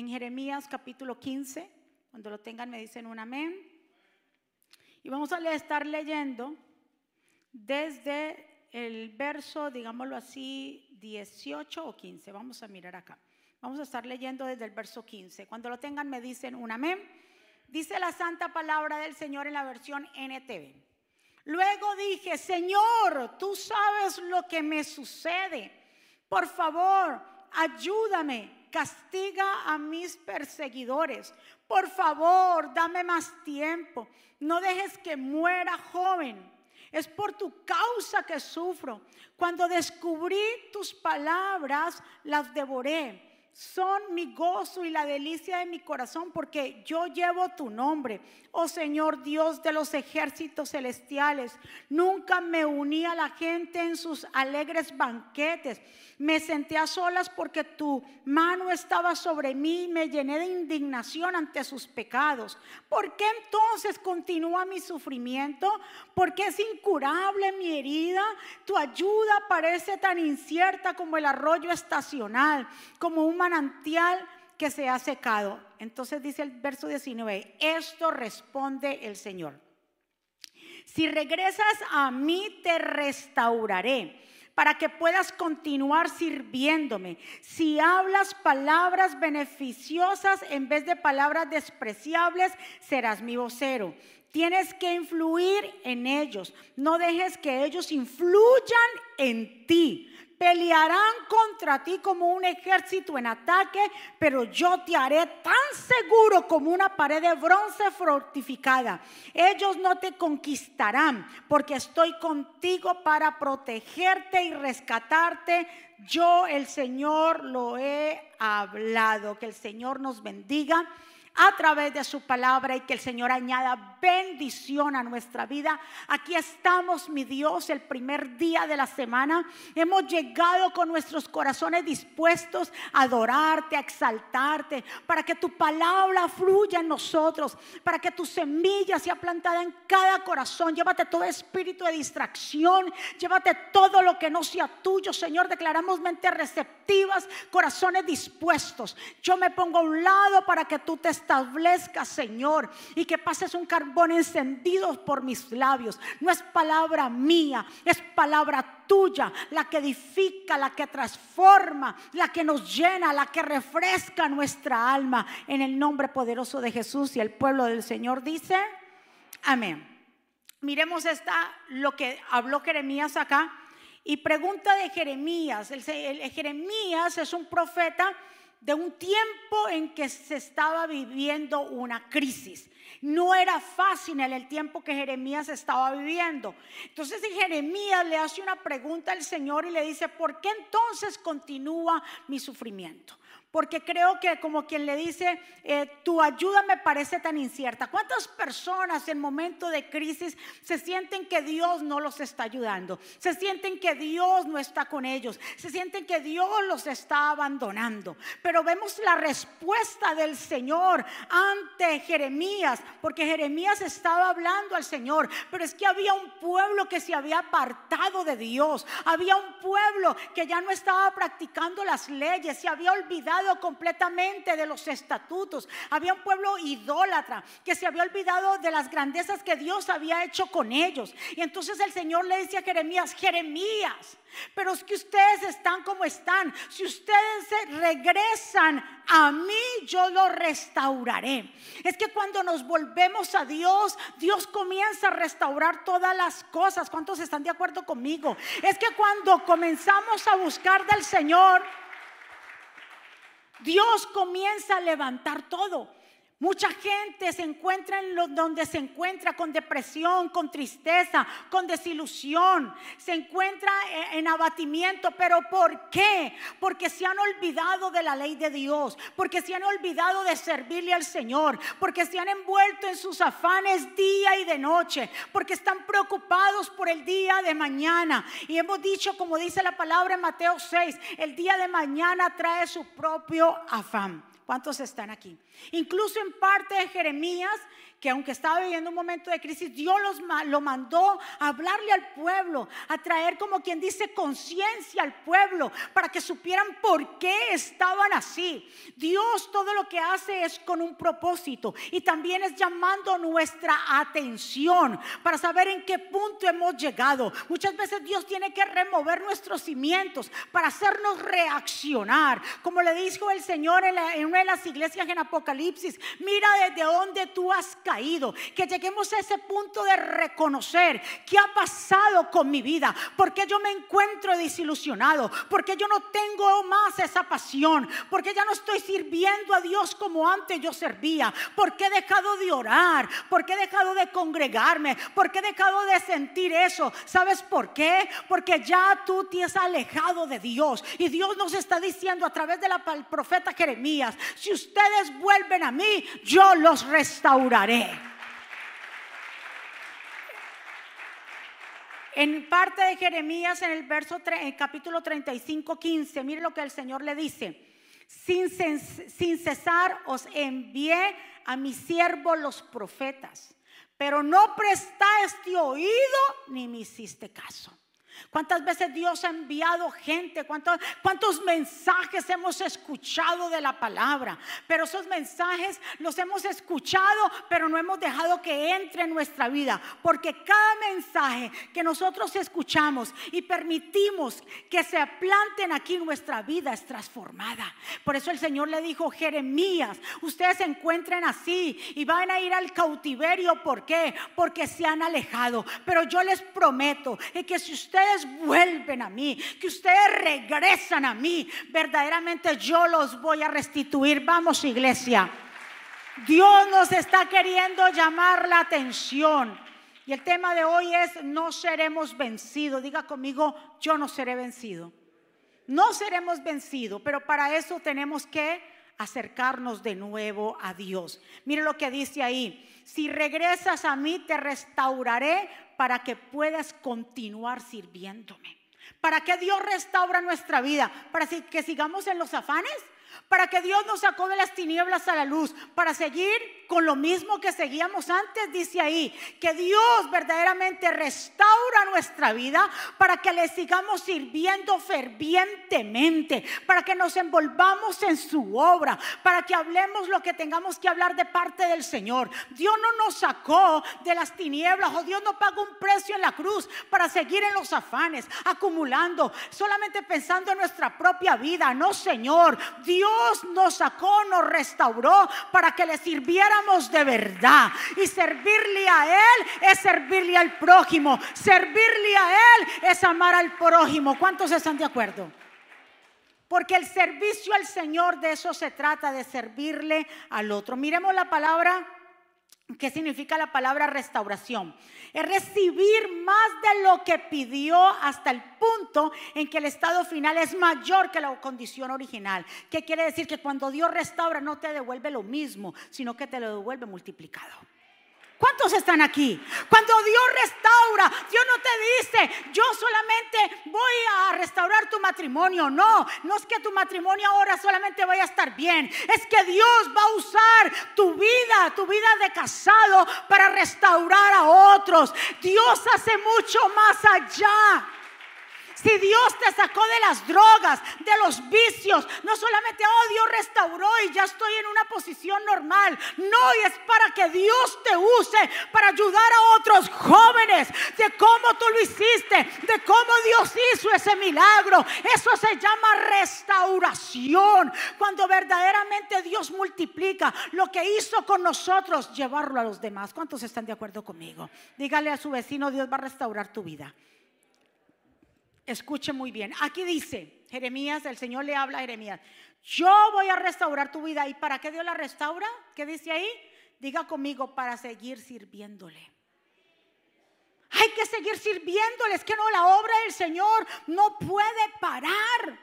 en Jeremías capítulo 15. Cuando lo tengan me dicen un amén. Y vamos a estar leyendo desde el verso, digámoslo así, 18 o 15. Vamos a mirar acá. Vamos a estar leyendo desde el verso 15. Cuando lo tengan me dicen un amén. Dice la santa palabra del Señor en la versión NTV. Luego dije, Señor, tú sabes lo que me sucede. Por favor, ayúdame, castiga a mis perseguidores. Por favor, dame más tiempo. No dejes que muera joven. Es por tu causa que sufro. Cuando descubrí tus palabras, las devoré son mi gozo y la delicia de mi corazón porque yo llevo tu nombre. Oh Señor Dios de los ejércitos celestiales, nunca me uní a la gente en sus alegres banquetes. Me senté a solas porque tu mano estaba sobre mí y me llené de indignación ante sus pecados. ¿Por qué entonces continúa mi sufrimiento? ¿Por qué es incurable mi herida? Tu ayuda parece tan incierta como el arroyo estacional, como un manantial que se ha secado. Entonces dice el verso 19, esto responde el Señor. Si regresas a mí, te restauraré para que puedas continuar sirviéndome. Si hablas palabras beneficiosas en vez de palabras despreciables, serás mi vocero. Tienes que influir en ellos. No dejes que ellos influyan en ti. Pelearán contra ti como un ejército en ataque, pero yo te haré tan seguro como una pared de bronce fortificada. Ellos no te conquistarán, porque estoy contigo para protegerte y rescatarte. Yo, el Señor, lo he hablado. Que el Señor nos bendiga a través de su palabra y que el Señor añada bendición a nuestra vida. Aquí estamos, mi Dios, el primer día de la semana. Hemos llegado con nuestros corazones dispuestos a adorarte, a exaltarte, para que tu palabra fluya en nosotros, para que tu semilla sea plantada en cada corazón. Llévate todo espíritu de distracción, llévate todo lo que no sea tuyo, Señor. Declaramos mente receptivas, corazones dispuestos. Yo me pongo a un lado para que tú te establezca, Señor, y que pases un carbón encendido por mis labios. No es palabra mía, es palabra tuya, la que edifica, la que transforma, la que nos llena, la que refresca nuestra alma. En el nombre poderoso de Jesús y el pueblo del Señor dice, amén. Miremos esta, lo que habló Jeremías acá. Y pregunta de Jeremías. el Jeremías es un profeta de un tiempo en que se estaba viviendo una crisis. No era fácil en el tiempo que Jeremías estaba viviendo. Entonces Jeremías le hace una pregunta al Señor y le dice, ¿por qué entonces continúa mi sufrimiento? Porque creo que como quien le dice, eh, tu ayuda me parece tan incierta. ¿Cuántas personas en momento de crisis se sienten que Dios no los está ayudando? Se sienten que Dios no está con ellos. Se sienten que Dios los está abandonando. Pero vemos la respuesta del Señor ante Jeremías. Porque Jeremías estaba hablando al Señor. Pero es que había un pueblo que se había apartado de Dios. Había un pueblo que ya no estaba practicando las leyes. Se había olvidado completamente de los estatutos. Había un pueblo idólatra que se había olvidado de las grandezas que Dios había hecho con ellos. Y entonces el Señor le dice a Jeremías, Jeremías, pero es que ustedes están como están. Si ustedes regresan a mí, yo lo restauraré. Es que cuando nos volvemos a Dios, Dios comienza a restaurar todas las cosas. ¿Cuántos están de acuerdo conmigo? Es que cuando comenzamos a buscar del Señor, Dios comienza a levantar todo. Mucha gente se encuentra en donde se encuentra con depresión, con tristeza, con desilusión, se encuentra en, en, abatimiento, pero ¿por qué? Porque se han olvidado de la ley de Dios, porque se han olvidado de servirle al Señor, porque se han envuelto en sus afanes día y de noche, porque están preocupados por el día de mañana. Y hemos dicho, como dice la palabra en Mateo 6, el día de mañana trae su propio afán. ¿Cuántos están aquí? Incluso en parte de Jeremías que aunque estaba viviendo un momento de crisis, Dios los, lo mandó a hablarle al pueblo, a traer como quien dice conciencia al pueblo, para que supieran por qué estaban así. Dios todo lo que hace es con un propósito y también es llamando nuestra atención para saber en qué punto hemos llegado. Muchas veces Dios tiene que remover nuestros cimientos para hacernos reaccionar. Como le dijo el Señor en, una de las iglesias en Apocalipsis, mira desde dónde tú has caído que lleguemos a ese punto de reconocer qué ha pasado con mi vida, porque yo me encuentro desilusionado, porque yo no tengo más esa pasión, porque ya no estoy sirviendo a Dios como antes yo servía, porque he dejado de orar, porque he dejado de congregarme, porque he dejado de sentir eso. ¿Sabes por qué? Porque ya tú te has alejado de Dios y Dios nos está diciendo a través del profeta Jeremías, si ustedes vuelven a mí, yo los restauraré. En parte de Jeremías, en el verso en capítulo 35, 15, mire lo que el Señor le dice. Sin, sin cesar os envié a mis siervos los profetas, pero no prestaste oído ni me hiciste caso. ¿Cuántas veces Dios ha enviado gente? ¿Cuántos, ¿Cuántos mensajes hemos escuchado de la palabra? Pero esos mensajes los hemos escuchado, pero no hemos dejado que entre en nuestra vida. Porque cada mensaje que nosotros escuchamos y permitimos que se planten aquí, nuestra vida es transformada. Por eso el Señor le dijo, Jeremías, ustedes se encuentren así y van a ir al cautiverio. ¿Por qué? Porque se han alejado. Pero yo les prometo que si ustedes vuelven a mí, que ustedes regresan a mí, verdaderamente yo los voy a restituir. Vamos, iglesia. Dios nos está queriendo llamar la atención. Y el tema de hoy es, no seremos vencidos. Diga conmigo, yo no seré vencido. No seremos vencidos, pero para eso tenemos que acercarnos de nuevo a Dios. Mire lo que dice ahí. Si regresas a mí, te restauraré para que puedas continuar sirviéndome. ¿Para que Dios restaura nuestra vida? ¿Para que sigamos en los afanes? Para que Dios nos sacó de las tinieblas a la luz, para seguir con lo mismo que seguíamos antes, dice ahí, que Dios verdaderamente restaura nuestra vida para que le sigamos sirviendo fervientemente, para que nos envolvamos en su obra, para que hablemos lo que tengamos que hablar de parte del Señor. Dios no nos sacó de las tinieblas o Dios no pagó un precio en la cruz para seguir en los afanes, acumulando, solamente pensando en nuestra propia vida. No, Señor, Dios Dios nos sacó, nos restauró para que le sirviéramos de verdad. Y servirle a Él es servirle al prójimo. Servirle a Él es amar al prójimo. ¿Cuántos están de acuerdo? Porque el servicio al Señor de eso se trata, de servirle al otro. Miremos la palabra ¿Qué significa la palabra restauración? Es recibir más de lo que pidió hasta el punto en que el estado final es mayor que la condición original. ¿Qué quiere decir? Que cuando Dios restaura no te devuelve lo mismo, sino que te lo devuelve multiplicado. ¿Cuántos están aquí? Cuando Dios restaura, Dios no te dice, yo solamente voy a restaurar tu matrimonio. No, no es que tu matrimonio ahora solamente vaya a estar bien. Es que Dios va a usar tu vida, tu vida de casado para restaurar a otros. Dios hace mucho más allá. Si Dios te sacó de las drogas, de los vicios, no solamente, oh Dios restauró y ya estoy en una posición normal. No, y es para que Dios te use para ayudar a otros jóvenes de cómo tú lo hiciste, de cómo Dios hizo ese milagro. Eso se llama restauración. Cuando verdaderamente Dios multiplica lo que hizo con nosotros, llevarlo a los demás. ¿Cuántos están de acuerdo conmigo? Dígale a su vecino, Dios va a restaurar tu vida. Escuche muy bien. Aquí dice Jeremías, el Señor le habla a Jeremías. Yo voy a restaurar tu vida. ¿Y para qué Dios la restaura? ¿Qué dice ahí? Diga conmigo, para seguir sirviéndole. Hay que seguir sirviéndole. Es que no, la obra del Señor no puede parar.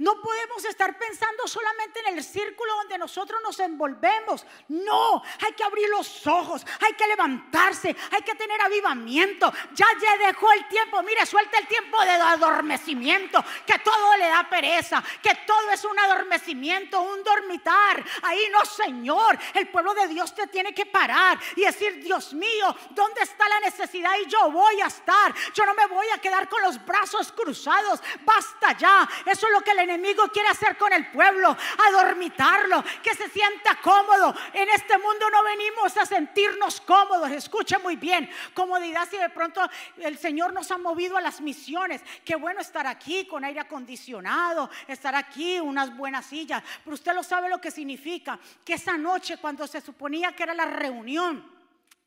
No podemos estar pensando solamente en el círculo donde nosotros nos envolvemos. No, hay que abrir los ojos, hay que levantarse, hay que tener avivamiento. Ya, ya dejó el tiempo, mire, suelta el tiempo de adormecimiento, que todo le da pereza, que todo es un adormecimiento, un dormitar. Ahí no, Señor, el pueblo de Dios te tiene que parar y decir, Dios mío, ¿dónde está la necesidad? Y yo voy a estar. Yo no me voy a quedar con los brazos cruzados. Basta ya. Eso es lo que le enemigo quiere hacer con el pueblo, adormitarlo, que se sienta cómodo. En este mundo no venimos a sentirnos cómodos, escuche muy bien, comodidad si de pronto el Señor nos ha movido a las misiones. Qué bueno estar aquí con aire acondicionado, estar aquí, unas buenas sillas, pero usted lo sabe lo que significa, que esa noche cuando se suponía que era la reunión,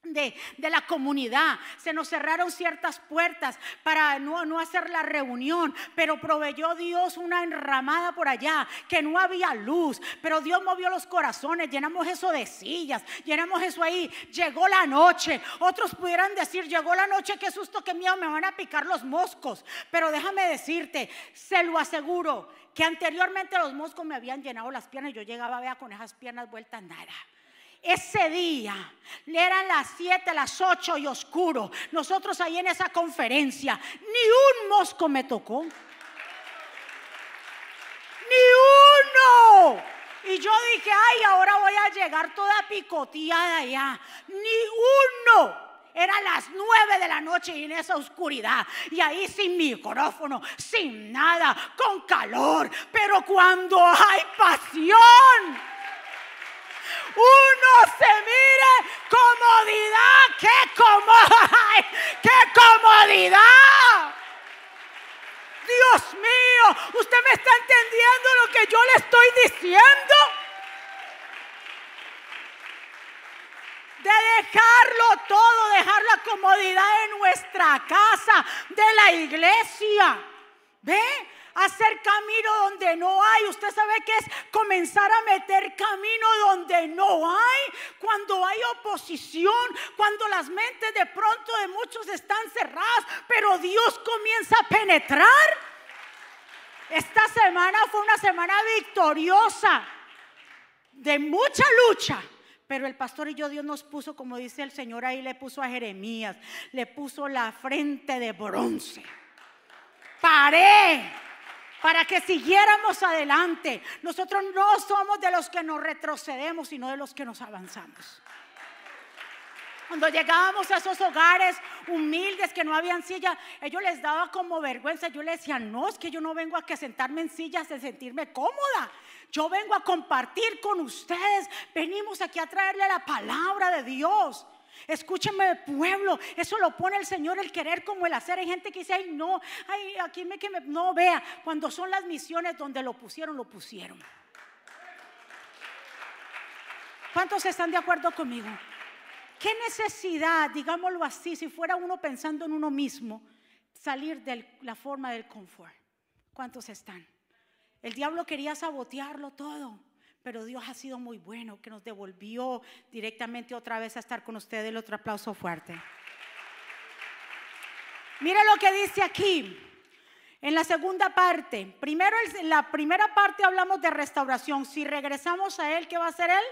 de, la comunidad. Se nos cerraron ciertas puertas para no, no, hacer la reunión, pero proveyó Dios una enramada por allá, que no había luz, pero Dios movió los corazones, llenamos eso de sillas, llenamos eso ahí, llegó la noche. Otros pudieran decir, llegó la noche, qué susto, qué miedo, me van a picar los moscos, pero déjame decirte, se lo aseguro, que anteriormente los moscos me habían llenado las piernas yo llegaba vea con esas piernas vueltas nada. Ese día, eran las 7, las 8 y oscuro. Nosotros ahí en esa conferencia, ni un mosco me tocó. Ni uno. Y yo dije, ay, ahora voy a llegar toda picoteada allá. Ni uno. Eran las nueve de la noche y en esa oscuridad. Y ahí sin micrófono, sin nada, con calor. Pero cuando hay pasión uno se mire comodidad, qué comodidad. Dios mío, usted me está entendiendo lo que yo le estoy diciendo. de dejarlo todo, dejar la comodidad en nuestra casa, de la iglesia. ¿Ve? Hacer camino donde no hay. Usted sabe que es comenzar a meter camino donde no hay. Cuando hay oposición, cuando las mentes de pronto de muchos están cerradas, pero Dios comienza a penetrar. Esta semana fue una semana victoriosa, de mucha lucha. Pero el pastor y yo, Dios nos puso, como dice el Señor ahí, le puso a Jeremías, le puso la frente de bronce. Paré para que siguiéramos adelante. Nosotros no somos de los que nos retrocedemos, sino de los que nos avanzamos. Cuando llegábamos a esos hogares humildes que no habían silla, ellos les daba como vergüenza. Yo les decía, no, es que yo no vengo a que sentarme en sillas de sentirme cómoda. Yo vengo a compartir con ustedes. Venimos aquí a traerle la palabra de Dios. Escúcheme, pueblo, eso lo pone el Señor el querer como el hacer. Hay gente que dice, ay, no, ay, aquí me que me no vea. Cuando son las misiones donde lo pusieron, lo pusieron. ¿Cuántos están de acuerdo conmigo? ¿Qué necesidad, digámoslo así, si fuera uno pensando en uno mismo, salir de la forma del confort? ¿Cuántos están? El diablo quería sabotearlo todo pero Dios ha sido muy bueno que nos devolvió directamente otra vez a estar con ustedes. El otro aplauso fuerte. Mira lo que dice aquí. En la segunda parte, primero en la primera parte hablamos de restauración. Si regresamos a Él, ¿qué va a hacer Él?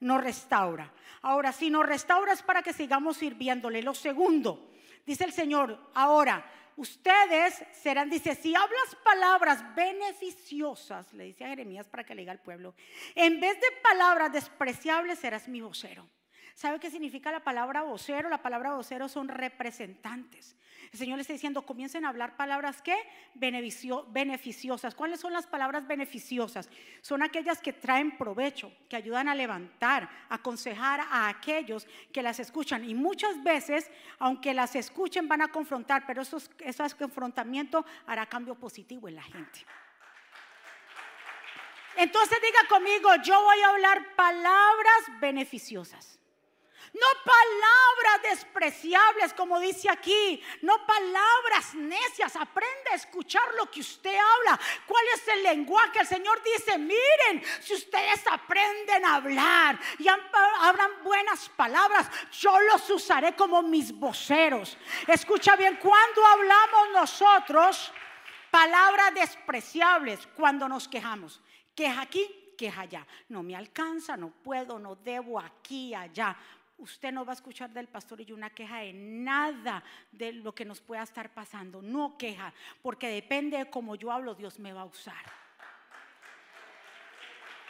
Nos restaura. Ahora, si nos restaura es para que sigamos sirviéndole. Lo segundo, dice el Señor, ahora, ustedes serán, dice, si hablas palabras beneficiosas, le dice a Jeremías para que le diga al pueblo, en vez de palabras despreciables serás mi vocero. ¿Sabe qué significa la palabra vocero? La palabra vocero son representantes. El Señor le está diciendo, comiencen a hablar palabras que beneficiosas. ¿Cuáles son las palabras beneficiosas? Son aquellas que traen provecho, que ayudan a levantar, aconsejar a aquellos que las escuchan. Y muchas veces, aunque las escuchen, van a confrontar, pero esos, esos confrontamientos hará cambio positivo en la gente. Entonces diga conmigo, yo voy a hablar palabras beneficiosas. No palabras despreciables como dice aquí, no palabras necias. Aprende a escuchar lo que usted habla. ¿Cuál es el lenguaje? El Señor dice, miren, si ustedes aprenden a hablar y hablan buenas palabras, yo los usaré como mis voceros. Escucha bien, cuando hablamos nosotros, Palabras despreciables cuando nos quejamos. Queja aquí, queja allá. No me alcanza, no puedo, no debo aquí, allá. Usted no va a escuchar del pastor y una queja de nada de lo que nos pueda estar pasando. No queja, porque depende de cómo yo hablo, Dios me va a usar.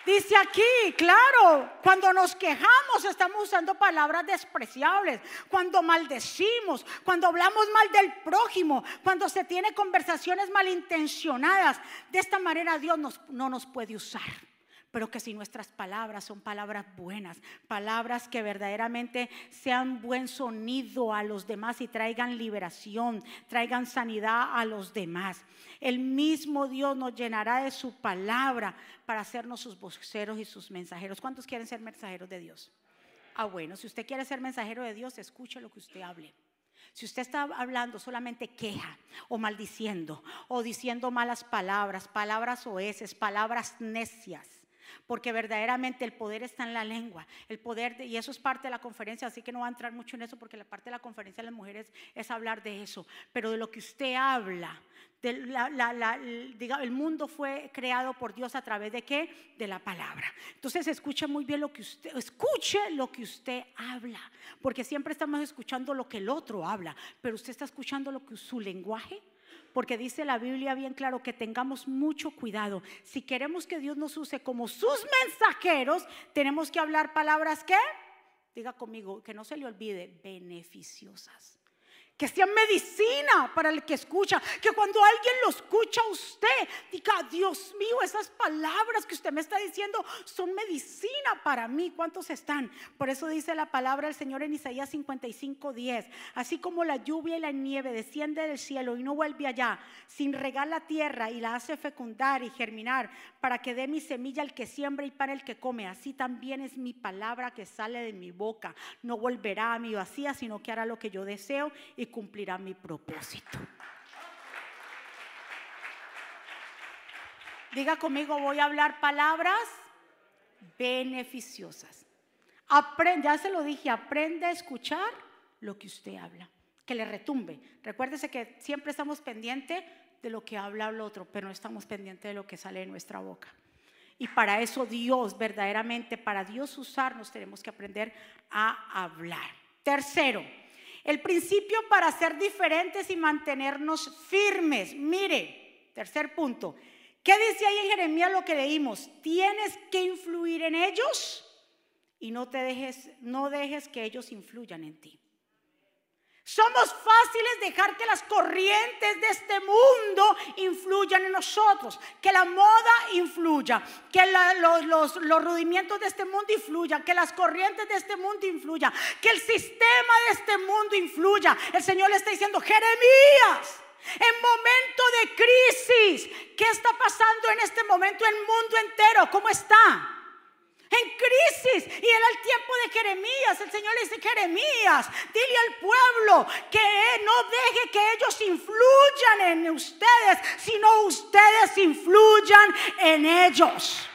Dice aquí, claro, cuando nos quejamos estamos usando palabras despreciables, cuando maldecimos, cuando hablamos mal del prójimo, cuando se tiene conversaciones malintencionadas. De esta manera Dios no nos puede usar pero que si nuestras palabras son palabras buenas, palabras que verdaderamente sean buen sonido a los demás y traigan liberación, traigan sanidad a los demás. El mismo Dios nos llenará de su palabra para hacernos sus voceros y sus mensajeros. ¿Cuántos quieren ser mensajeros de Dios? Ah, bueno, si usted quiere ser mensajero de Dios, escuche lo que usted hable. Si usted está hablando solamente queja o maldiciendo o diciendo malas palabras, palabras oeces, palabras necias, porque verdaderamente el poder está en la lengua, el poder, y eso es parte de la conferencia, así que no va a entrar mucho en eso porque la parte de la conferencia de las mujeres es hablar de eso, pero de lo que usted habla, el mundo fue creado por Dios a través de qué? De la palabra. Entonces escuche muy bien lo que usted, escuche lo que usted habla, porque siempre estamos escuchando lo que el otro habla, pero usted está escuchando lo que su lenguaje porque dice la Biblia bien claro que tengamos mucho cuidado. Si queremos que Dios nos use como sus mensajeros, tenemos que hablar palabras que, diga conmigo, que no se le olvide, beneficiosas que sea medicina para el que escucha, que cuando alguien lo escucha usted, diga, Dios mío, esas palabras que usted me está diciendo son medicina para mí. ¿Cuántos están? Por eso dice la palabra del Señor en Isaías 55, 10. Así como la lluvia y la nieve desciende del cielo y no vuelve allá, sin regar la tierra y la hace fecundar y germinar para que dé mi semilla al que siembra y para el que come. Así también es mi palabra que sale de mi boca. No volverá a mi vacía, sino que hará lo que yo deseo cumplirá mi propósito. Diga conmigo, voy a hablar palabras beneficiosas. Aprende, ya se lo dije, aprende a escuchar lo que usted habla, que le retumbe. Recuérdese que siempre estamos pendientes de lo que habla el otro, pero no estamos pendientes de lo que sale de nuestra boca. Y para eso Dios, verdaderamente, para Dios usarnos, tenemos que aprender a hablar. Tercero, el principio para ser diferentes y mantenernos firmes. Mire, tercer punto. ¿Qué dice ahí en Jeremías lo que leímos? Tienes que influir en ellos y no te dejes, no dejes que ellos influyan en ti. Somos fáciles dejar que las corrientes de este mundo influyan en nosotros, que la moda influya, que los, los, rudimientos de este mundo influyan, que las corrientes de este mundo influyan, que el sistema de este mundo influya. El Señor le está diciendo, Jeremías, en momento de crisis, ¿qué está pasando en este momento en el mundo entero? ¿Cómo está? En crisis. Y era el tiempo de Jeremías. El Señor le dice, Jeremías, dile al pueblo que no deje que ellos influyan en ustedes, sino ustedes influyan en ellos.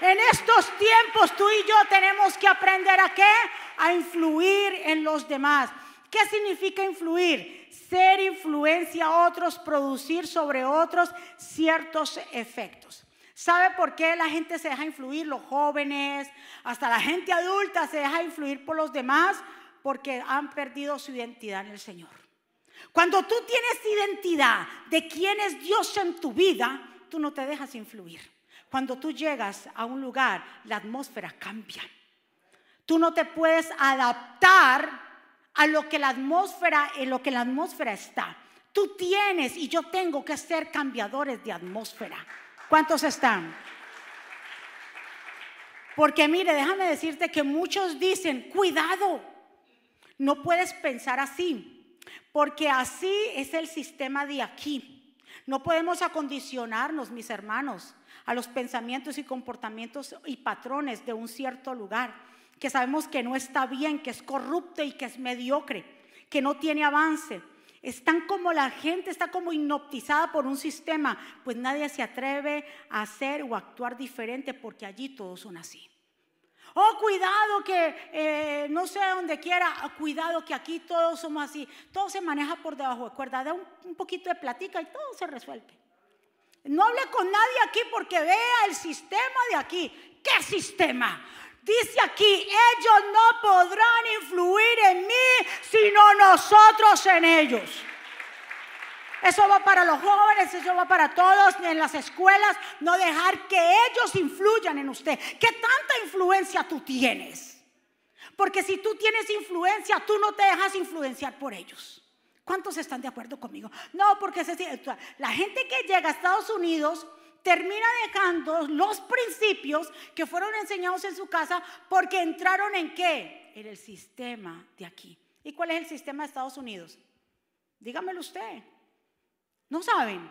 En estos tiempos tú y yo tenemos que aprender a qué? A influir en los demás. ¿Qué significa influir? Ser influencia a otros, producir sobre otros ciertos efectos. ¿Sabe por qué la gente se deja influir? Los jóvenes, hasta la gente adulta se deja influir por los demás porque han perdido su identidad en el Señor. Cuando tú tienes identidad de quién es Dios en tu vida, tú no te dejas influir. Cuando tú llegas a un lugar, la atmósfera cambia. Tú no te puedes adaptar a lo que la atmósfera, en lo que la atmósfera está. Tú tienes y yo tengo que ser cambiadores de atmósfera. ¿Cuántos están? Porque mire, déjame decirte que muchos dicen, cuidado, no puedes pensar así, porque así es el sistema de aquí. No podemos acondicionarnos, mis hermanos, a los pensamientos y comportamientos y patrones de un cierto lugar, que sabemos que no está bien, que es corrupto y que es mediocre, que no tiene avance. Están como la gente está como hipnotizada por un sistema, pues nadie se atreve a hacer o actuar diferente porque allí todos son así. Oh, cuidado que eh, no sé dónde quiera, ah, cuidado que aquí todos somos así. Todo se maneja por debajo de cuerda, da un, poquito de platica y todo se resuelve. No hable con nadie aquí porque vea el sistema de aquí. ¿Qué sistema? Dice aquí, ellos no podrán influir en mí, sino nosotros en ellos. Eso va para los jóvenes, eso va para todos en las escuelas. No dejar que ellos influyan en usted. ¿Qué tanta influencia tú tienes? Porque si tú tienes influencia, tú no te dejas influenciar por ellos. ¿Cuántos están de acuerdo conmigo? No, porque la gente que llega a Estados Unidos termina dejando los principios que fueron enseñados en su casa porque entraron en qué? En el sistema de aquí. ¿Y cuál es el sistema de Estados Unidos? Dígamelo usted. ¿No saben?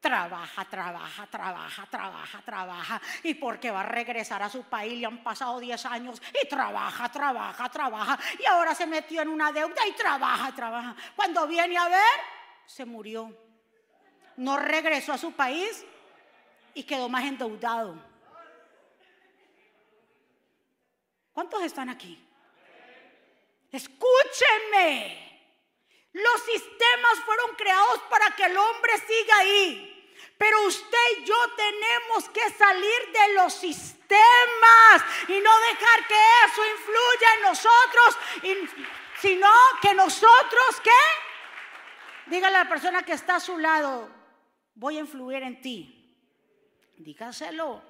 Trabaja, trabaja, trabaja, trabaja, trabaja. Y porque va a regresar a su país, le han pasado 10 años y trabaja, trabaja, trabaja. Y ahora se metió en una deuda y trabaja, trabaja. Cuando viene a ver, se murió. No regresó a su país y quedó más endeudado. ¿Cuántos están aquí? Escúchenme. Los sistemas fueron creados para que el hombre siga ahí. Pero usted y yo tenemos que salir de los sistemas y no dejar que eso influya en nosotros, sino que nosotros, ¿qué? Dígale a la persona que está a su lado, voy a influir en ti. Dígaselo,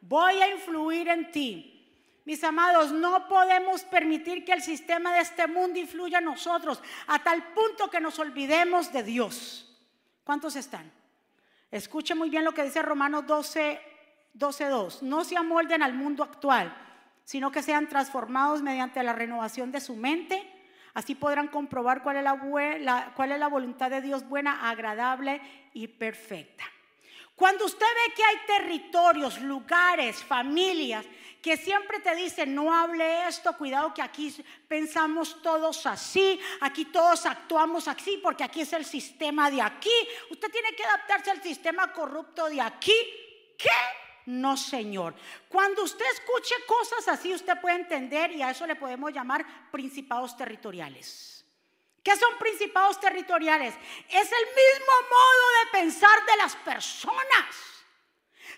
voy a influir en ti. Mis amados, no podemos permitir que el sistema de este mundo influya en nosotros a tal punto que nos olvidemos de Dios. ¿Cuántos están? Escuche muy bien lo que dice Romanos 12, 12 2. No se amolden al mundo actual, sino que sean transformados mediante la renovación de su mente. Así podrán comprobar cuál es la, cuál es la voluntad de Dios buena, agradable y perfecta. Cuando usted ve que hay territorios, lugares, familias que siempre te dicen, no hable esto, cuidado que aquí pensamos todos así, aquí todos actuamos así, porque aquí es el sistema de aquí. Usted tiene que adaptarse al sistema corrupto de aquí. ¿Qué? No, Señor. Cuando usted escuche cosas así, usted puede entender y a eso le podemos llamar principados territoriales. ¿Qué son principados territoriales? Es el mismo modo de pensar de las personas.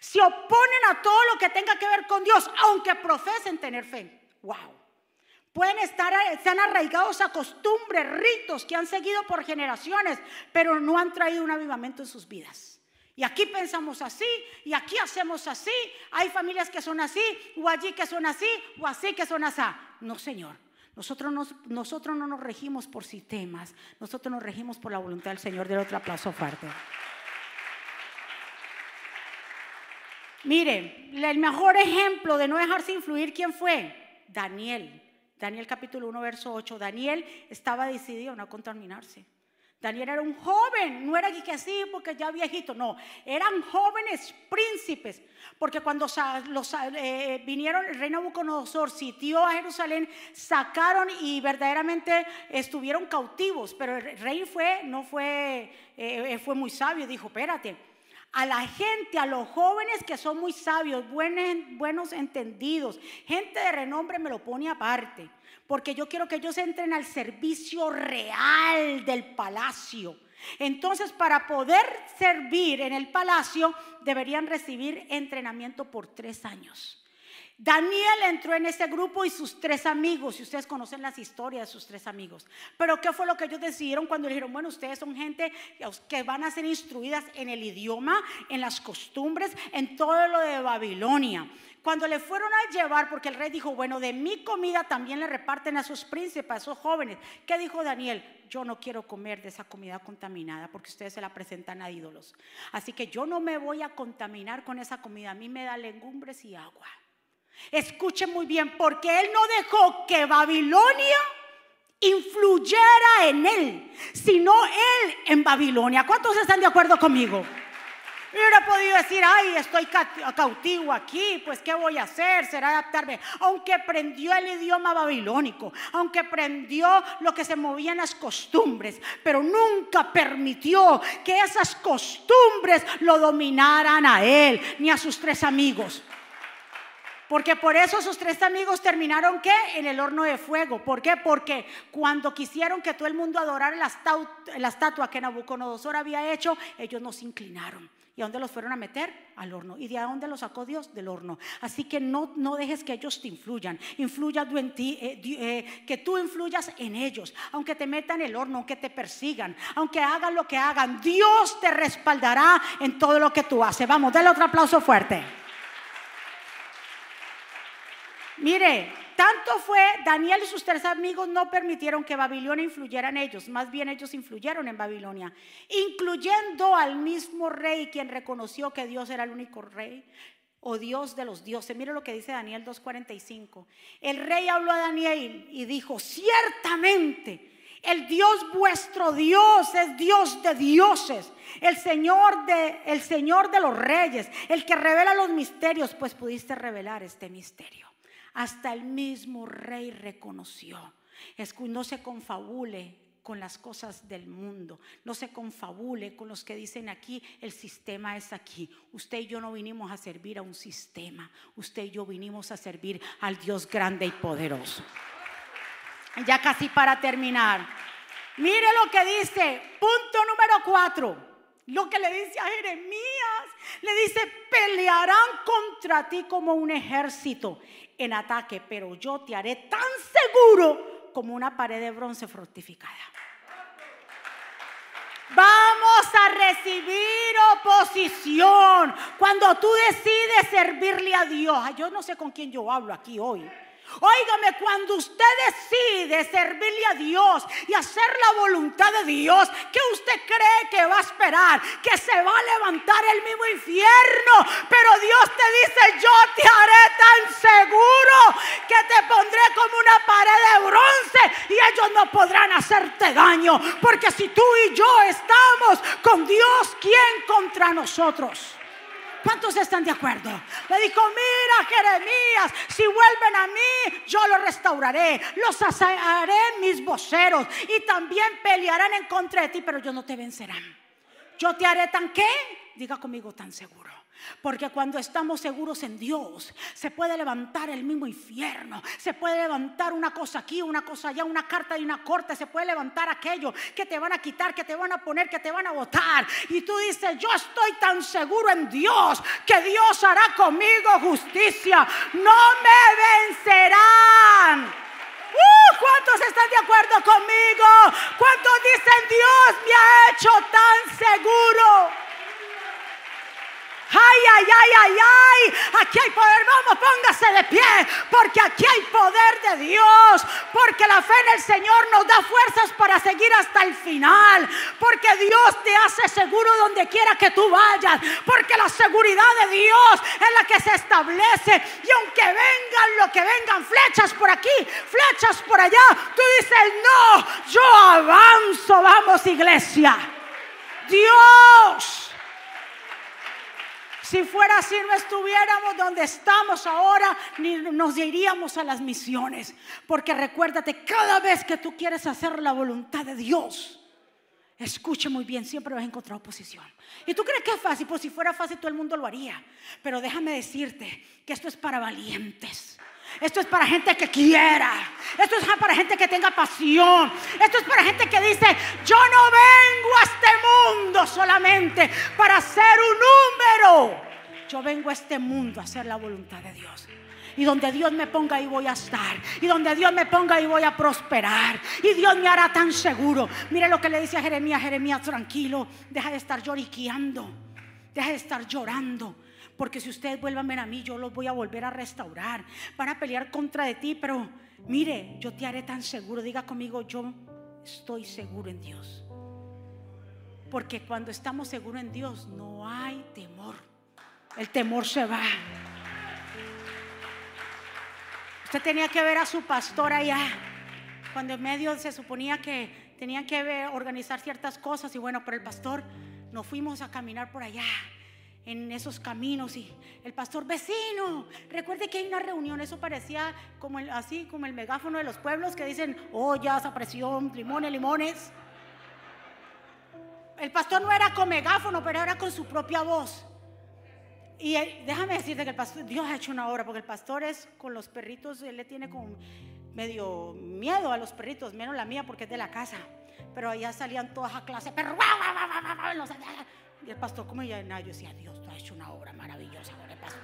Se oponen a todo lo que tenga que ver con Dios, aunque profesen tener fe. Wow. Pueden estar, arraigados a costumbres, ritos que han seguido por generaciones, pero no han traído un avivamiento en sus vidas. Y aquí pensamos así, y aquí hacemos así. Hay familias que son así, o allí que son así, o así que son así. No, Señor. Nosotros, no nos regimos por sistemas, nosotros nos regimos por la voluntad del Señor. Del otro aplauso fuerte. Mire, el mejor ejemplo de no dejarse influir, ¿quién fue? Daniel. Daniel capítulo 1, verso 8. Daniel estaba decidido a no contaminarse. Daniel era un joven, no era que así porque ya viejito, no, eran jóvenes príncipes, porque cuando los, eh, vinieron, el rey Nabucodonosor sitió a Jerusalén, sacaron y verdaderamente estuvieron cautivos, pero el rey fue, no fue, eh, fue muy sabio, dijo, espérate, a la gente, a los jóvenes que son muy sabios, buenos, buenos entendidos, gente de renombre me lo pone aparte porque yo quiero que ellos entren al servicio real del palacio. Entonces, para poder servir en el palacio, deberían recibir entrenamiento por tres años. Daniel entró en ese grupo y sus tres amigos, y ustedes conocen las historias de sus tres amigos. Pero ¿qué fue lo que ellos decidieron cuando dijeron, bueno, ustedes son gente que van a ser instruidas en el idioma, en las costumbres, en todo lo de Babilonia? Cuando le fueron a llevar, porque el rey dijo, bueno, de mi comida también le reparten a sus príncipes, a esos jóvenes. ¿Qué dijo Daniel? Yo no quiero comer de esa comida contaminada porque ustedes se la presentan a ídolos. Así que yo no me voy a contaminar con esa comida. A mí me da legumbres y agua. Escuchen muy bien, porque él no dejó que Babilonia influyera en él, sino él en Babilonia. ¿Cuántos están de acuerdo conmigo? Hubiera podido decir, ay, estoy cautivo aquí, pues ¿qué voy a hacer? Será adaptarme. Aunque aprendió el idioma babilónico, aunque aprendió lo que se movía en las costumbres, pero nunca permitió que esas costumbres lo dominaran a él ni a sus tres amigos. Porque por eso sus tres amigos terminaron ¿qué? En el horno de fuego. ¿Por qué? Porque cuando quisieron que todo el mundo adorara la, estatua que Nabucodonosor había hecho, ellos no se inclinaron. ¿Y a dónde los fueron a meter? Al horno. ¿Y de dónde los sacó Dios? Del horno. Así que no, no dejes que ellos te influyan. Influya en ti, eh, eh, que tú influyas en ellos. Aunque te metan el horno, aunque te persigan, aunque hagan lo que hagan, Dios te respaldará en todo lo que tú haces. Vamos, dale otro aplauso fuerte. Mire, tanto fue, Daniel y sus tres amigos no permitieron que Babilonia influyera en ellos, más bien ellos influyeron en Babilonia, incluyendo al mismo rey quien reconoció que Dios era el único rey o Dios de los dioses. Mire lo que dice Daniel 2.45. El rey habló a Daniel y dijo, ciertamente. El Dios vuestro Dios es Dios de dioses, el Señor de el Señor de los reyes, el que revela los misterios, pues pudiste revelar este misterio. Hasta el mismo rey reconoció. no se confabule con las cosas del mundo. No se confabule con los que dicen aquí, el sistema es aquí. Usted y yo no vinimos a servir a un sistema. Usted y yo vinimos a servir al Dios grande y poderoso. Ya casi para terminar. Mire lo que dice, punto número cuatro. Lo que le dice a Jeremías, le dice, pelearán contra ti como un ejército en ataque, pero yo te haré tan seguro como una pared de bronce fortificada. Vamos a recibir oposición cuando tú decides servirle a Dios. Yo no sé con quién yo hablo aquí hoy. Óigame, cuando usted decide servirle a Dios y hacer la voluntad de Dios, ¿qué usted cree que va a esperar? Que se va a levantar el mismo infierno. Pero Dios te dice, yo te haré tan seguro que te pondré como una pared de bronce y ellos no podrán hacerte daño. Porque si tú y yo estamos con Dios, ¿quién contra nosotros? ¿Cuántos están de acuerdo? Le dijo, mira Jeremías, si vuelven a mí, yo los restauraré, los haré mis voceros y también pelearán en contra de ti, pero yo no te vencerán. Yo te haré tan qué? Diga conmigo tan seguro. Porque cuando estamos seguros en Dios, se puede levantar el mismo infierno, se puede levantar una cosa aquí, una cosa allá, una carta y una corte, se puede levantar aquello que te van a quitar, que te van a poner, que te van a botar. Y tú dices, yo estoy tan seguro en Dios que Dios hará conmigo justicia, no me vencerán. Uh, ¿Cuántos están de acuerdo conmigo? ¿Cuántos dicen Dios me ha hecho tan seguro? Ay, ay, ay, ay. Aquí hay poder. Vamos, póngase de pie. Porque aquí hay poder de Dios. Porque la fe en el Señor nos da fuerzas para seguir hasta el final. Porque Dios te hace seguro donde quiera que tú vayas. Porque la seguridad de Dios es la que se establece. Y aunque vengan lo que vengan, flechas por aquí, flechas por allá, tú dices, no, yo avanzo. Vamos, iglesia. Dios si fuera así, no estuviéramos donde estamos ahora, ni nos iríamos a las misiones. Porque recuérdate, cada vez que tú quieres hacer la voluntad de Dios, escuche muy bien, siempre vas a encontrar oposición. Y tú crees que es fácil, pues si fuera fácil todo el mundo lo haría. Pero déjame decirte que esto es para valientes. Esto es para gente que quiera. Esto es para gente que tenga pasión. Esto es para gente que dice, yo no vengo a este mundo solamente para ser un número. Yo vengo a este mundo a hacer la voluntad de Dios. Y donde Dios me ponga ahí voy a estar. Y donde Dios me ponga ahí voy a prosperar. Y Dios me hará tan seguro. Mire lo que le dice a Jeremías. Jeremías, tranquilo. Deja de estar lloriqueando. Deja de estar llorando. Porque si ustedes vuelvan a mí, yo los voy a volver a restaurar. Van a pelear contra de ti, pero mire, yo te haré tan seguro. Diga conmigo, yo estoy seguro en Dios. Porque cuando estamos seguros en Dios, no hay temor. El temor se va. Usted tenía que ver a su pastor allá. Cuando en medio se suponía que tenían que organizar ciertas cosas. Y bueno, pero el pastor nos fuimos a caminar por allá en esos caminos y el pastor vecino, recuerde que hay una reunión, eso parecía como el, así como el megáfono de los pueblos que dicen ollas a presión, limones, limones. El pastor no era con megáfono, pero era con su propia voz. Y déjame decirte que el pastor, Dios ha hecho una obra, porque el pastor es con los perritos, él le tiene con medio miedo a los perritos, menos la mía porque es de la casa. Pero allá salían todas a clase, pero Y el pastor como ya yo decía, Dios, tú has hecho una obra maravillosa con el pastor.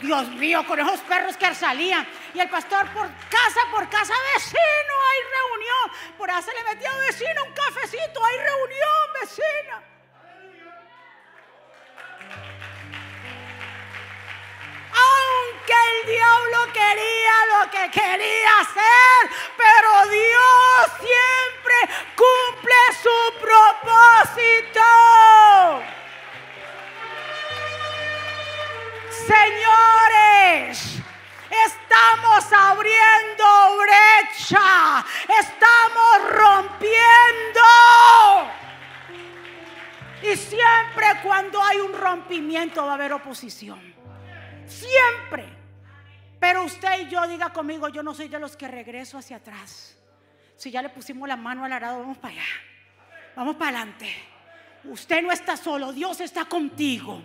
Dios mío, con esos perros que salían. Y el pastor por casa, por casa, vecino, hay reunión. Por ahí se le metía vecino un cafecito, hay reunión, vecina. Aunque el diablo quería lo que quería hacer, pero Dios siempre cumple su propósito. Siempre. Pero usted y yo diga conmigo, yo no soy de los que regreso hacia atrás. Si ya le pusimos la mano al arado, vamos para allá. Vamos para adelante. Usted no está solo, Dios está contigo.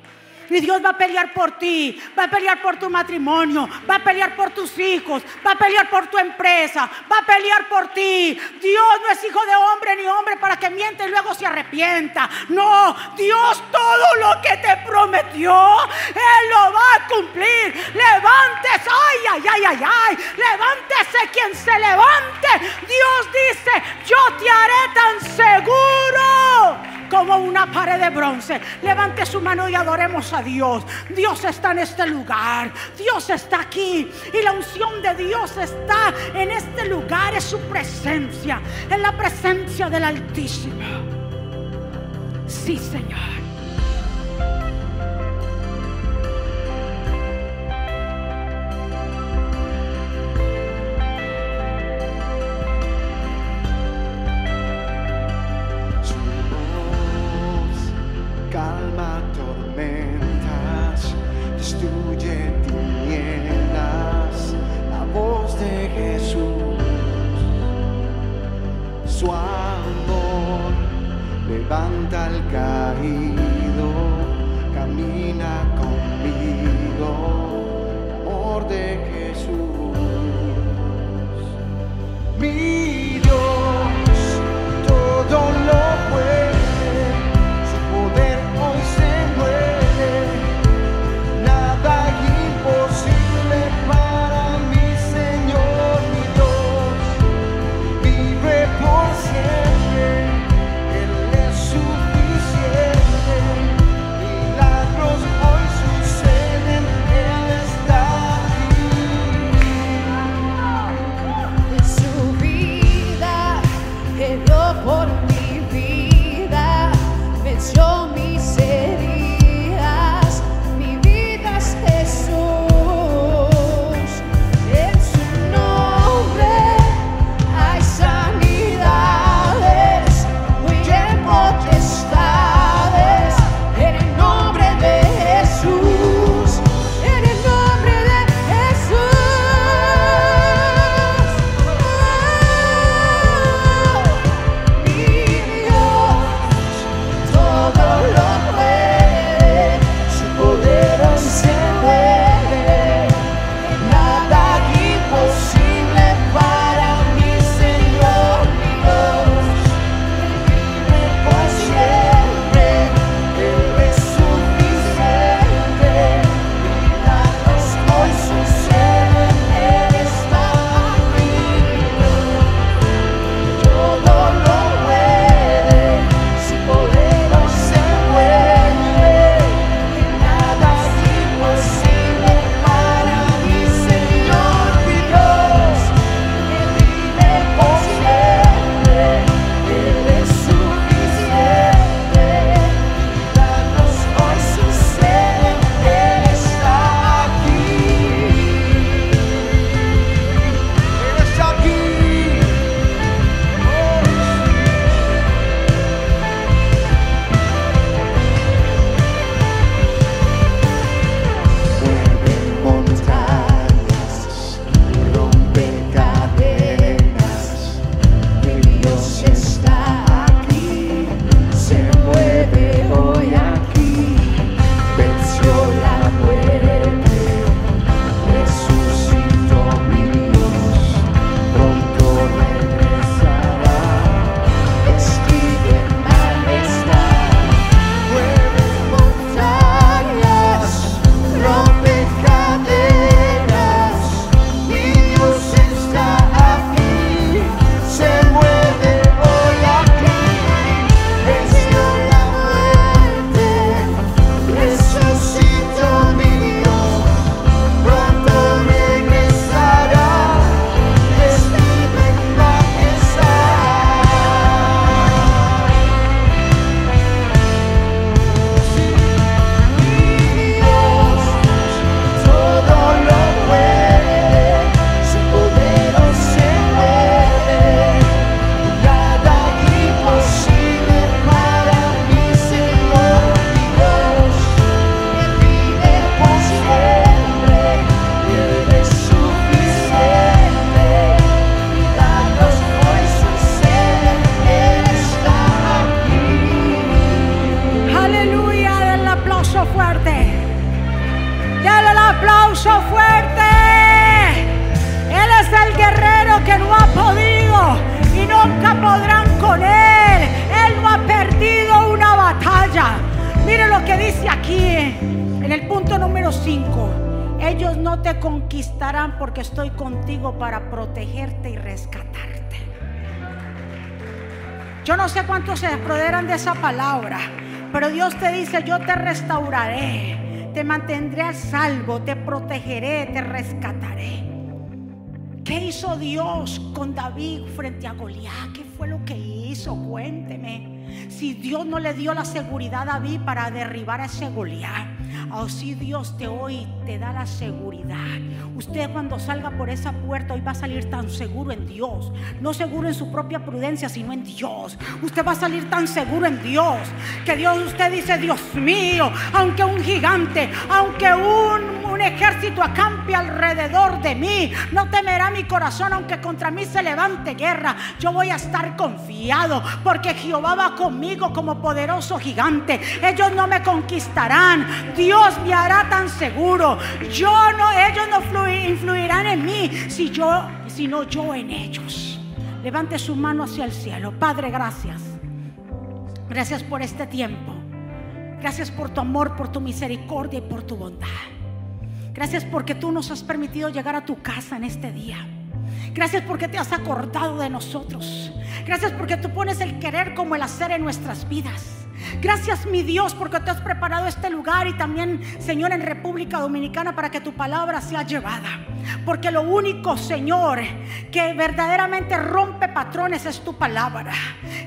Y Dios va a pelear por ti, va a pelear por tu matrimonio, va a pelear por tus hijos, va a pelear por tu empresa, va a pelear por ti. Dios no es hijo de hombre ni hombre para que miente y luego se arrepienta. No, Dios todo lo que te prometió, Él lo va a cumplir. Levántese, ay, ay, ay, ay, ay. Levántese quien se levante. Dios dice, yo te haré tan seguro como una pared de bronce. Levante su mano y adoremos a Dios. Dios está en este lugar. Dios está aquí. Y la unción de Dios está en este lugar. Es su presencia. En la presencia del Altísimo. Sí, Señor. No te conquistarán porque estoy contigo para protegerte y rescatarte. Yo no sé cuántos se apoderan de esa palabra, pero Dios te dice, yo te restauraré, te mantendré a salvo, te protegeré, te rescataré. ¿Qué hizo Dios con David frente a Goliat? ¿Qué fue lo que hizo? Cuénteme. Si Dios no le dio la seguridad a David para derribar a ese Goliat. Oh, si Dios te hoy te da la seguridad. Usted cuando salga por esa puerta hoy va a salir tan seguro en Dios. No seguro en su propia prudencia, sino en Dios. Usted va a salir tan seguro en Dios. Que Dios, usted dice, Dios mío, aunque un gigante, aunque un, un ejército acampe alrededor de mí, no temerá mi corazón aunque contra mí se levante guerra. Yo voy a estar confiado porque Jehová va conmigo como poderoso gigante. Ellos no me conquistarán. Dios me hará tan seguro. Yo no, ellos no influirán en mí si yo, sino yo en ellos. Levante su mano hacia el cielo. Padre, gracias. Gracias por este tiempo. Gracias por tu amor, por tu misericordia y por tu bondad. Gracias porque tú nos has permitido llegar a tu casa en este día. Gracias porque te has acordado de nosotros. Gracias porque tú pones el querer como el hacer en nuestras vidas. Gracias mi Dios porque te has preparado este lugar y también Señor en República Dominicana para que tu palabra sea llevada. Porque lo único Señor que verdaderamente rompe patrones es tu palabra.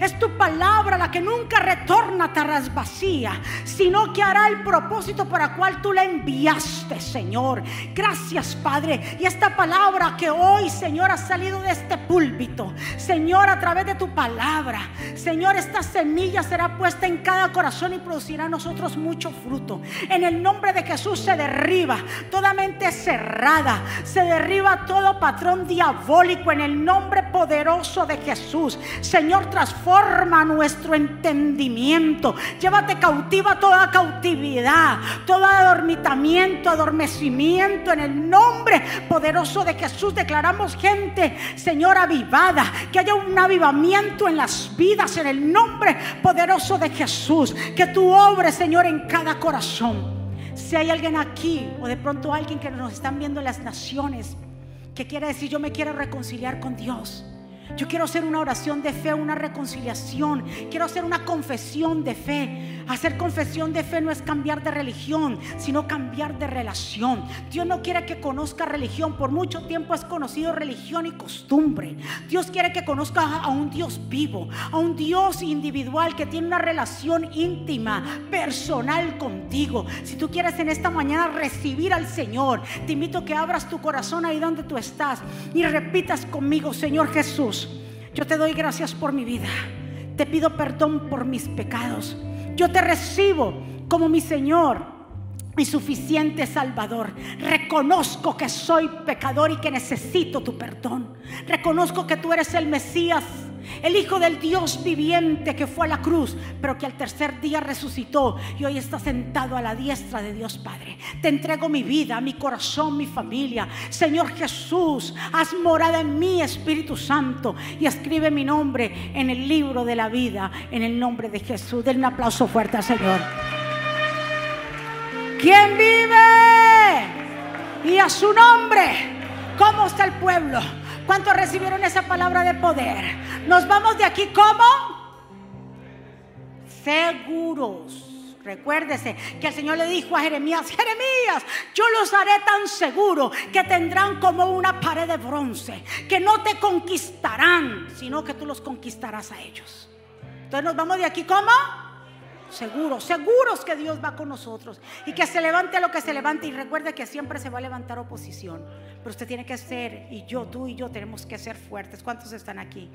Es tu palabra la que nunca retorna tras vacía, sino que hará el propósito para cual tú la enviaste Señor. Gracias Padre. Y esta palabra que hoy Señor ha salido de este púlpito, Señor a través de tu palabra, Señor esta semilla será puesta en cada corazón y producirá a nosotros mucho fruto. En el nombre de Jesús se derriba toda mente cerrada, se derriba todo patrón diabólico en el nombre poderoso de Jesús. Señor, transforma nuestro entendimiento. Llévate cautiva toda cautividad, todo adormitamiento, adormecimiento en el nombre poderoso de Jesús. Declaramos gente, Señor, avivada, que haya un avivamiento en las vidas en el nombre poderoso de Jesús. Jesús, que tú obres, Señor, en cada corazón. Si hay alguien aquí o de pronto alguien que nos están viendo en las naciones que quiere decir yo me quiero reconciliar con Dios. Yo quiero hacer una oración de fe, una reconciliación. Quiero hacer una confesión de fe. Hacer confesión de fe no es cambiar de religión, sino cambiar de relación. Dios no quiere que conozca religión. Por mucho tiempo has conocido religión y costumbre. Dios quiere que conozca a un Dios vivo, a un Dios individual que tiene una relación íntima, personal contigo. Si tú quieres en esta mañana recibir al Señor, te invito a que abras tu corazón ahí donde tú estás y repitas conmigo, Señor Jesús. Yo te doy gracias por mi vida. Te pido perdón por mis pecados. Yo te recibo como mi Señor, mi suficiente Salvador. Reconozco que soy pecador y que necesito tu perdón. Reconozco que tú eres el Mesías el Hijo del Dios viviente que fue a la cruz, pero que al tercer día resucitó y hoy está sentado a la diestra de Dios Padre. Te entrego mi vida, mi corazón, mi familia. Señor Jesús, haz morada en mí, Espíritu Santo, y escribe mi nombre en el libro de la vida, en el nombre de Jesús. Den un aplauso fuerte al Señor. ¿Quién vive? Y a su nombre. ¿Cómo está el pueblo? ¿Cuántos recibieron esa palabra de poder? Nos vamos de aquí como seguros. Recuérdese que el Señor le dijo a Jeremías, Jeremías, yo los haré tan seguros que tendrán como una pared de bronce, que no te conquistarán, sino que tú los conquistarás a ellos. Entonces nos vamos de aquí como seguros, seguros que Dios va con nosotros y que se levante lo que se levante y recuerde que siempre se va a levantar oposición, pero usted tiene que ser y yo, tú y yo tenemos que ser fuertes. ¿Cuántos están aquí?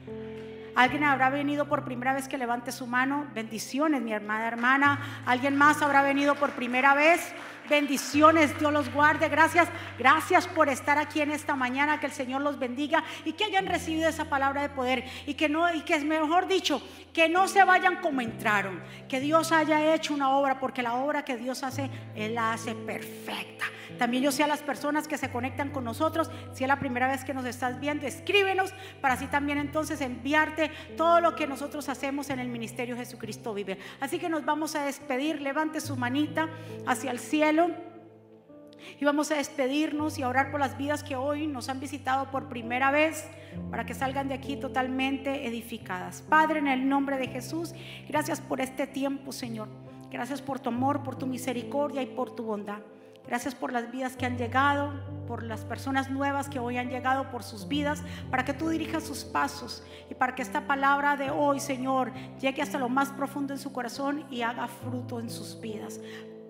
¿Alguien habrá venido por primera vez que levante su mano? Bendiciones, mi hermana, hermana. ¿Alguien más habrá venido por primera vez? Bendiciones, Dios los guarde. Gracias, gracias por estar aquí en esta mañana. Que el Señor los bendiga y que hayan recibido esa palabra de poder y que no y que es mejor dicho, que no se vayan como entraron. Que Dios haya hecho una obra porque la obra que Dios hace él la hace perfecta. También yo sé a las personas que se conectan con nosotros, si es la primera vez que nos estás viendo, escríbenos para así también entonces enviarte todo lo que nosotros hacemos en el ministerio Jesucristo vive. Así que nos vamos a despedir, levante su manita hacia el cielo. Y vamos a despedirnos y a orar por las vidas que hoy nos han visitado por primera vez para que salgan de aquí totalmente edificadas. Padre, en el nombre de Jesús, gracias por este tiempo, Señor. Gracias por tu amor, por tu misericordia y por tu bondad. Gracias por las vidas que han llegado, por las personas nuevas que hoy han llegado, por sus vidas, para que tú dirijas sus pasos y para que esta palabra de hoy, Señor, llegue hasta lo más profundo en su corazón y haga fruto en sus vidas.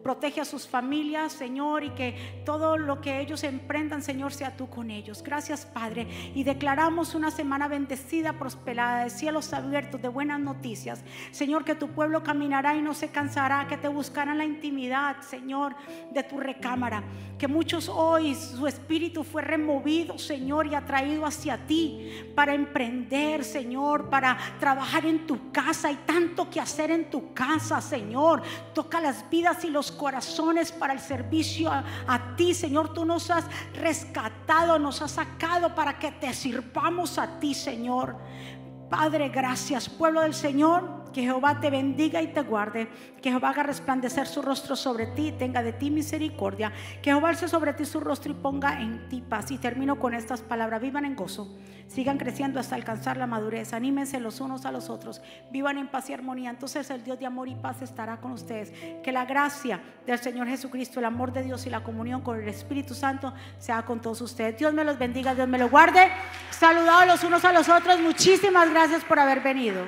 Protege a sus familias, Señor, y que todo lo que ellos emprendan, Señor, sea tú con ellos. Gracias, Padre. Y declaramos una semana bendecida, prosperada, de cielos abiertos, de buenas noticias. Señor, que tu pueblo caminará y no se cansará, que te buscarán la intimidad, Señor, de tu recámara. Que muchos hoy su espíritu fue removido, Señor, y atraído hacia ti para emprender, Señor, para trabajar en tu casa. Hay tanto que hacer en tu casa, Señor. Toca las vidas y los corazones para el servicio a, ti, Señor. Tú nos has rescatado, nos has sacado para que te sirvamos a ti, Señor. Padre, gracias, pueblo del Señor. Que Jehová te bendiga y te guarde. Que Jehová haga resplandecer su rostro sobre ti, tenga de ti misericordia. Que Jehová alce sobre ti su rostro y ponga en ti paz. Y termino con estas palabras. Vivan en gozo. Sigan creciendo hasta alcanzar la madurez. Anímense los unos a los otros. Vivan en paz y armonía. Entonces el Dios de amor y paz estará con ustedes. Que la gracia del Señor Jesucristo, el amor de Dios y la comunión con el Espíritu Santo sea con todos ustedes. Dios me los bendiga, Dios me los guarde. Saludados los unos a los otros. Muchísimas gracias por haber venido.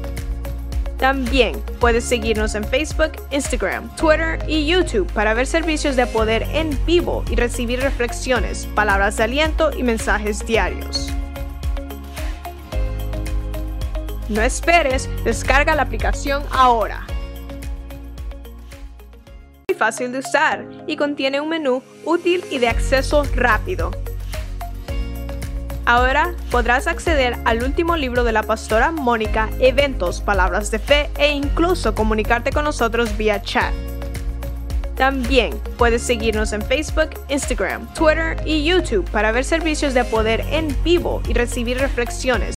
También puedes seguirnos en Facebook, Instagram, Twitter y YouTube para ver servicios de poder en vivo y recibir reflexiones, palabras de aliento y mensajes diarios. No esperes, descarga la aplicación ahora. Muy fácil de usar y contiene un menú útil y de acceso rápido. Ahora podrás acceder al último libro de la pastora Mónica, eventos, palabras de fe e incluso comunicarte con nosotros vía chat. También puedes seguirnos en Facebook, Instagram, Twitter y YouTube para ver servicios de poder en vivo y recibir reflexiones,